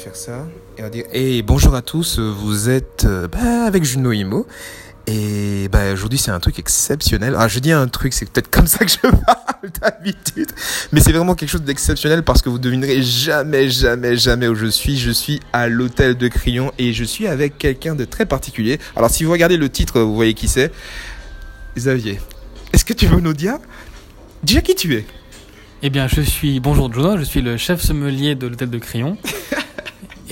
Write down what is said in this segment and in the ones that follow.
faire ça. Et on va dire, hey, bonjour à tous, vous êtes euh, bah, avec Juno Imo. Et bah, aujourd'hui, c'est un truc exceptionnel. Ah, je dis un truc, c'est peut-être comme ça que je parle d'habitude. Mais c'est vraiment quelque chose d'exceptionnel parce que vous devinerez jamais, jamais, jamais où je suis. Je suis à l'hôtel de Crillon et je suis avec quelqu'un de très particulier. Alors, si vous regardez le titre, vous voyez qui c'est. Xavier, est-ce que tu veux nous dire déjà qui tu es? Eh bien, je suis, bonjour Jono, je suis le chef sommelier de l'hôtel de Crillon.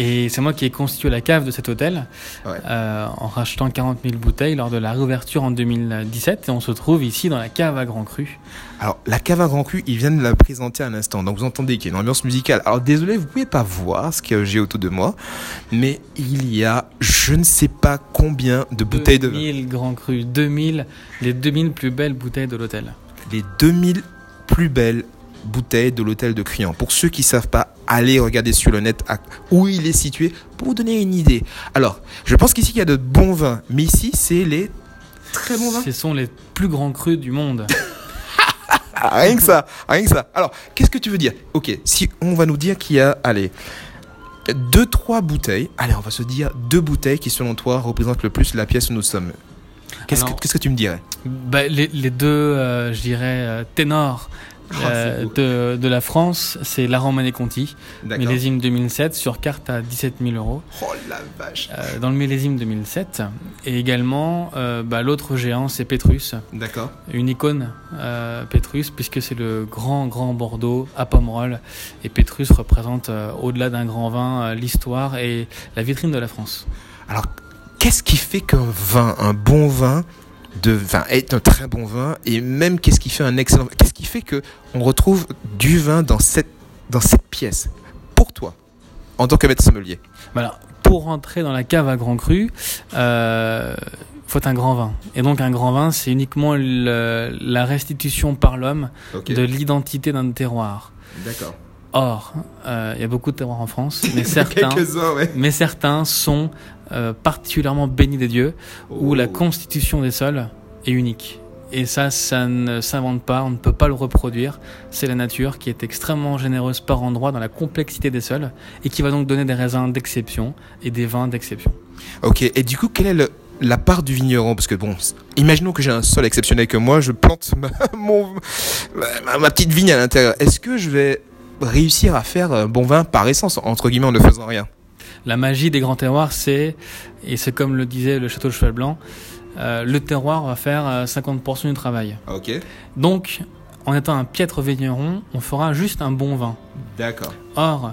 Et c'est moi qui ai constitué la cave de cet hôtel Ouais. euh, en rachetant 40 000 bouteilles lors de la réouverture en 2017. Et on se trouve ici dans la cave à Grand Cru. Alors, la cave à grand cru, ils viennent de la présenter à l'instant. Donc, vous entendez qu'il y a une ambiance musicale. Alors, désolé, vous pouvez pas voir ce que j'ai autour de moi. Mais il y a, je ne sais pas combien de bouteilles de vin. 2000 Grand Cru, 2000, les 2000 plus belles bouteilles de l'hôtel. Les 2000 plus belles bouteilles de l'hôtel de Crillon. Pour ceux qui savent pas, allez regarder sur le net où il est situé pour vous donner une idée. Alors, je pense qu'ici, il y a de bons vins. Mais ici, c'est les très bons vins. Ce sont les plus grands crus du monde. Ah, rien que ça, rien que ça. Alors, qu'est-ce que tu veux dire? Ok, si on va nous dire qu'il y a, allez, deux, trois bouteilles. Allez, on va se dire deux bouteilles qui, selon toi, représentent le plus la pièce où nous sommes. Qu'est-ce que, tu me dirais? Bah, les, les deux, euh, je dirais, euh, ténors euh, c'est beau. de, de la France, c'est la Romane Conti, D'accord. millésime 2007, sur carte à 17 000 euros. Oh la vache. Euh, dans le millésime 2007. Et également, euh, bah, l'autre géant, c'est Petrus, D'accord. une icône euh, Petrus, puisque c'est le grand, grand Bordeaux à Pomerol. Et Petrus représente, euh, au-delà d'un grand vin, euh, l'histoire et la vitrine de la France. Alors, qu'est-ce qui fait qu'un vin, un bon vin, de vin est un très bon vin et même qu'est-ce qui fait un excellent vin Qu'est-ce qui fait que on retrouve du vin dans cette dans cette pièce? Pour toi en tant que maître sommelier Voilà. Pour rentrer dans la cave à Grand Cru, euh, faut un grand vin. Et donc un grand vin, c'est uniquement le- la restitution par l'homme de l'identité d'un terroir. D'accord. Or, euh, il y a beaucoup de terroirs en France, mais certains, Quelques-uns, ouais. mais certains sont euh, particulièrement bénis des dieux, où la Oh. constitution des sols est unique. Et ça, ça ne s'invente pas, on ne peut pas le reproduire. C'est la nature qui est extrêmement généreuse par endroits dans la complexité des sols et qui va donc donner des raisins d'exception et des vins d'exception. Ok, et du coup, quelle est le- la part du vigneron? Parce que bon, imaginons que j'ai un sol exceptionnel que moi, je plante ma, mon- ma, ma petite vigne à l'intérieur. Est-ce que je vais réussir à faire un bon vin par essence, entre guillemets, en ne faisant rien La magie des grands terroirs, c'est, et c'est comme le disait le château de Cheval Blanc, euh, le terroir va faire euh, 50% du travail. Ok, Donc, en étant un piètre vigneron, on fera juste un bon vin. d'accord. Or,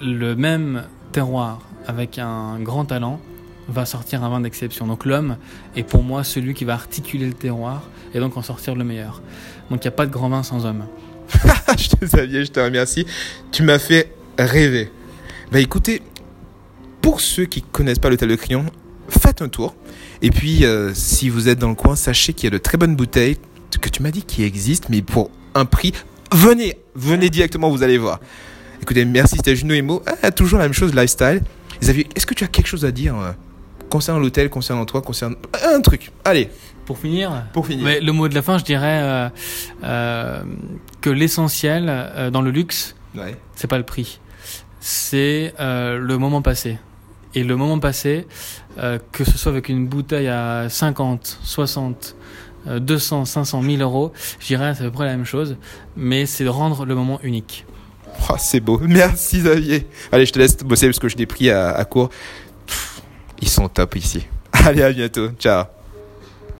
le même terroir avec un grand talent va sortir un vin d'exception. Donc l'homme est pour moi celui qui va articuler le terroir et donc en sortir le meilleur. Donc il n'y a pas de grand vin sans homme. je te Xavier, je te remercie. Tu m'as fait rêver. Bah écoutez, pour ceux qui connaissent pas l'hôtel de Crillon, faites un tour. Et puis, euh, si vous êtes dans le coin, sachez qu'il y a de très bonnes bouteilles que tu m'as dit qui existent, mais pour un prix, venez, venez directement, vous allez voir. Écoutez, merci, c'était Juno Emo. Ah, toujours la même chose, lifestyle. Est-ce que tu as quelque chose à dire euh, concernant l'hôtel, concernant toi, concernant un truc Allez, Pour finir, pour finir. mais le mot de la fin, je dirais euh, euh, que l'essentiel euh, dans le luxe, Ouais. c'est pas le prix, c'est le moment passé. Et le moment passé, que ce soit avec une bouteille à 50, 60, euh, 200, 500, 1000 euros, je dirais c'est à peu près la même chose, mais c'est de rendre le moment unique. Oh, c'est beau. Merci Xavier. Allez, je te laisse bosser parce que je l'ai pris à, à court. Ils sont top ici. Allez, à bientôt. Ciao.